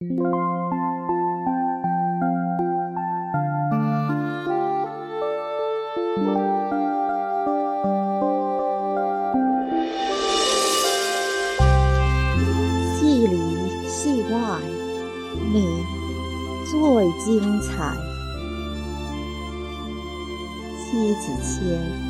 戏里戏外，你最精彩。妻子谦。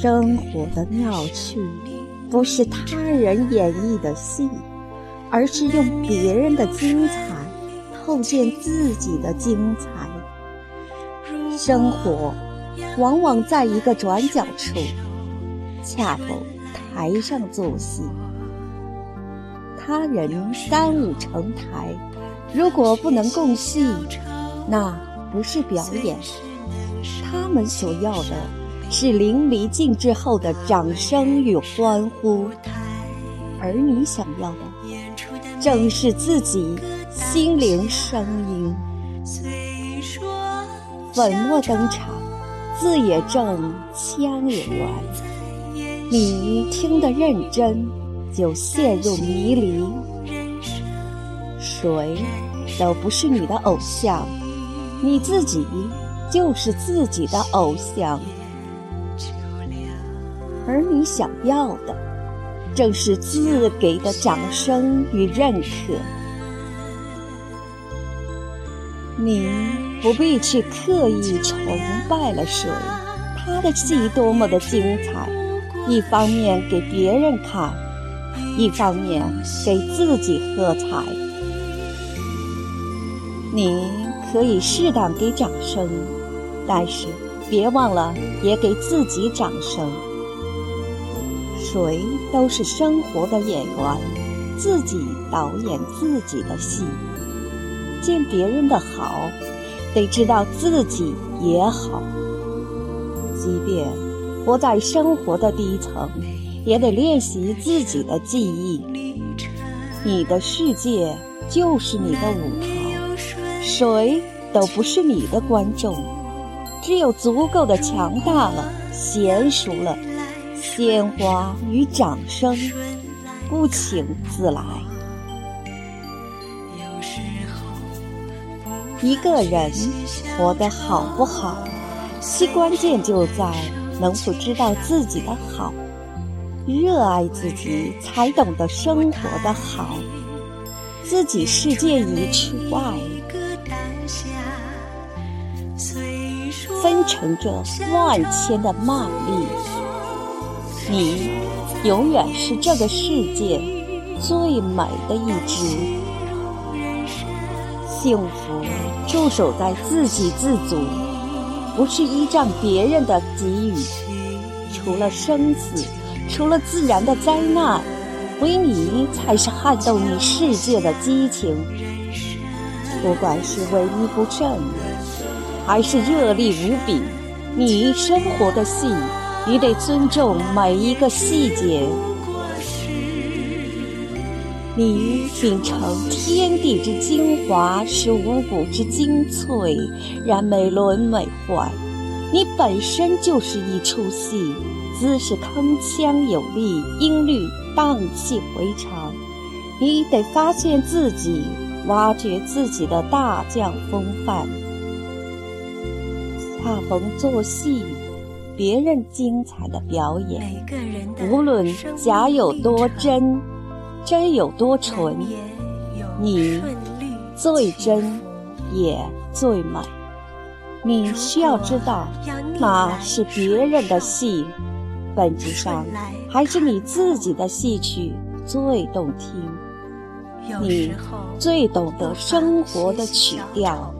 生活的妙趣，不是他人演绎的戏，而是用别人的精彩透见自己的精彩。生活往往在一个转角处，恰逢台上做戏。他人三五成台，如果不能共戏，那不是表演。他们所要的。是淋漓尽致后的掌声与欢呼，而你想要的，正是自己心灵声音。粉墨登场，字也正，腔也圆。你听得认真，就陷入迷离。谁都不是你的偶像，你自己就是自己的偶像。而你想要的，正是自给的掌声与认可。你不必去刻意崇拜了谁，他的戏多么的精彩，一方面给别人看，一方面给自己喝彩。你可以适当给掌声，但是别忘了也给自己掌声。谁都是生活的演员，自己导演自己的戏。见别人的好，得知道自己也好。即便活在生活的低层，也得练习自己的记忆。你的世界就是你的舞台，谁都不是你的观众。只有足够的强大了，娴熟了。鲜花与掌声，不请自来。一个人活得好不好，其关键就在能否知道自己的好，热爱自己，才懂得生活的好。自己世界一处外，分成着万千的曼丽。你永远是这个世界最美的一只。幸福驻守在自给自足，不是依仗别人的给予。除了生死，除了自然的灾难，唯你才是撼动你世界的激情。不管是唯一不振，还是热力无比，你生活的戏。你得尊重每一个细节。你秉承天地之精华，是五谷之精粹，然美轮美奂。你本身就是一出戏，姿势铿锵有力，音律荡气回肠。你得发现自己，挖掘自己的大将风范。恰逢做戏。别人精彩的表演，无论假有多真，真有多纯，你最真也最美。你需要知道，那是别人的戏，本质上还是你自己的戏曲最动听。你最懂得生活的曲调，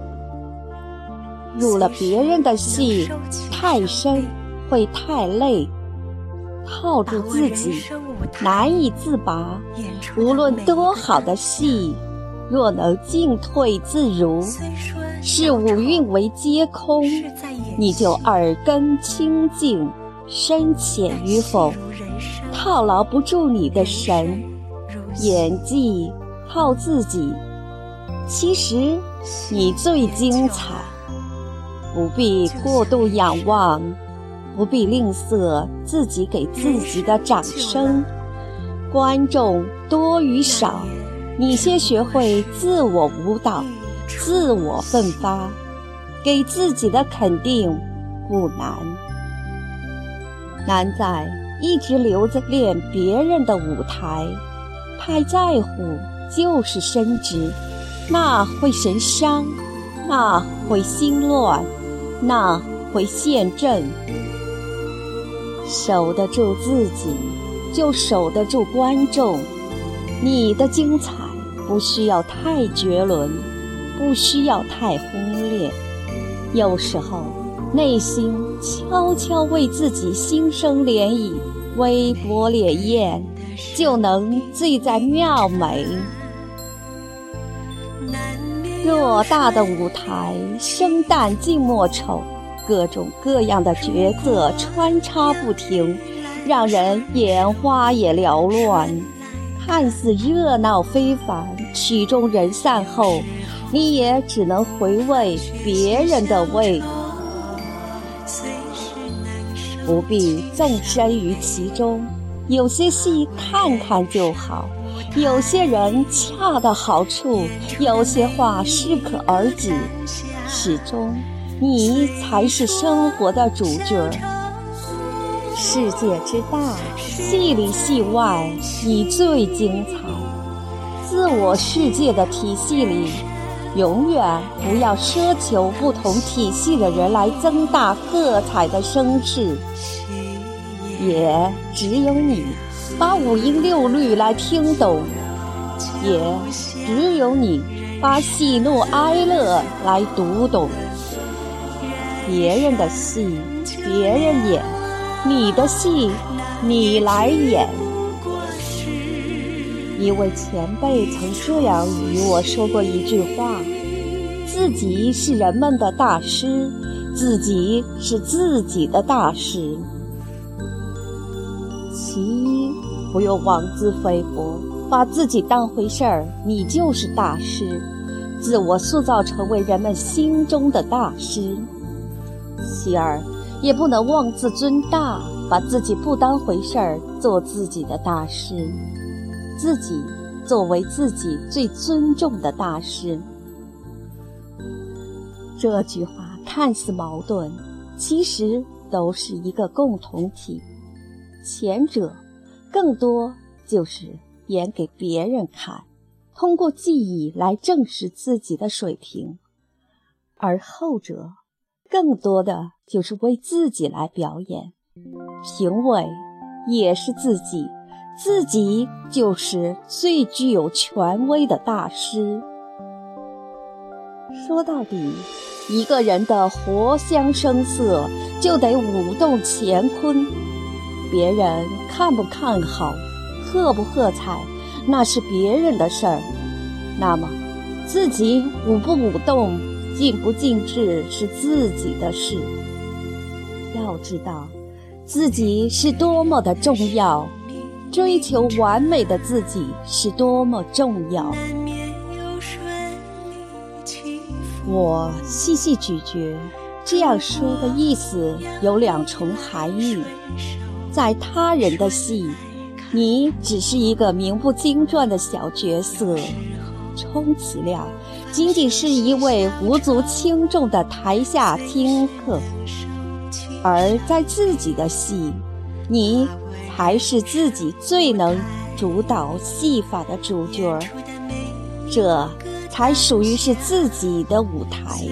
入了别人的戏太深。会太累，套住自己，难以自拔。无论多好的戏，若能进退自如，视五蕴为皆空，你就耳根清净，深浅与否，套牢不住你的神。演技靠自己，其实你最精彩，不必过度仰望。不必吝啬自己给自己的掌声。观众多与少，你先学会自我舞蹈，自我奋发，给自己的肯定不难。难在一直留在练别人的舞台，太在乎就是升职，那会神伤，那会心乱，那会陷阵。守得住自己，就守得住观众。你的精彩不需要太绝伦，不需要太轰烈。有时候，内心悄悄为自己心生涟漪，微波潋滟，就能醉在妙美。偌大的舞台，生旦净末丑。各种各样的角色穿插不停，让人眼花也缭乱。看似热闹非凡，曲终人散后，你也只能回味别人的味，不必纵身于其中。有些戏看看就好，有些人恰到好处，有些话适可而止，始终。你才是生活的主角。世界之大，戏里戏外，你最精彩。自我世界的体系里，永远不要奢求不同体系的人来增大喝彩的声势。也只有你，把五音六律来听懂；也只有你，把喜怒哀乐来读懂。别人的戏，别人演；你的戏，你来演。一位前辈曾这样与我说过一句话：自己是人们的大师，自己是自己的大师。其一，不用妄自菲薄，把自己当回事儿，你就是大师，自我塑造成为人们心中的大师。其二，也不能妄自尊大，把自己不当回事儿，做自己的大师，自己作为自己最尊重的大师。这句话看似矛盾，其实都是一个共同体。前者更多就是演给别人看，通过记忆来证实自己的水平，而后者。更多的就是为自己来表演，评委也是自己，自己就是最具有权威的大师。说到底，一个人的活香生色就得舞动乾坤，别人看不看好，喝不喝彩，那是别人的事儿。那么，自己舞不舞动？尽不尽致是自己的事。要知道，自己是多么的重要，追求完美的自己是多么重要。我细细咀嚼，这样说的意思有两重含义：在他人的戏，你只是一个名不经传的小角色。充其量仅仅是一位无足轻重的台下听客，而在自己的戏，你才是自己最能主导戏法的主角儿，这才属于是自己的舞台。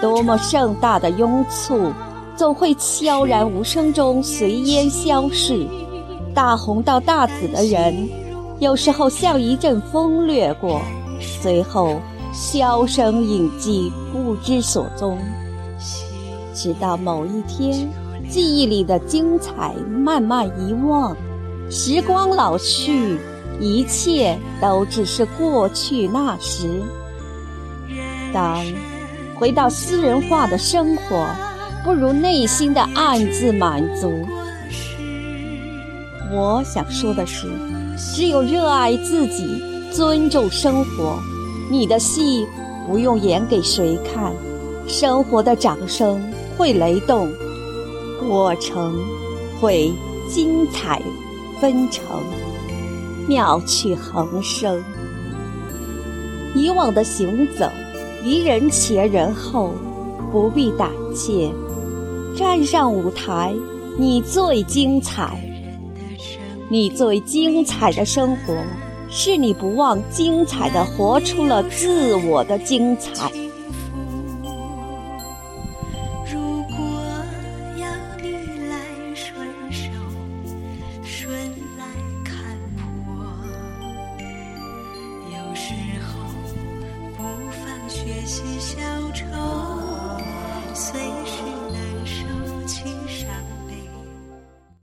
多么盛大的拥簇，总会悄然无声中随烟消逝。大红到大紫的人。有时候像一阵风掠过，随后销声匿迹，不知所踪。直到某一天，记忆里的精彩慢慢遗忘，时光老去，一切都只是过去那时。当回到私人化的生活，不如内心的暗自满足。我想说的是。只有热爱自己，尊重生活，你的戏不用演给谁看，生活的掌声会雷动，过程会精彩纷呈，妙趣横生。以往的行走，离人前人后，不必胆怯。站上舞台，你最精彩。你最精彩的生活，是你不忘精彩的活出了自我的精彩。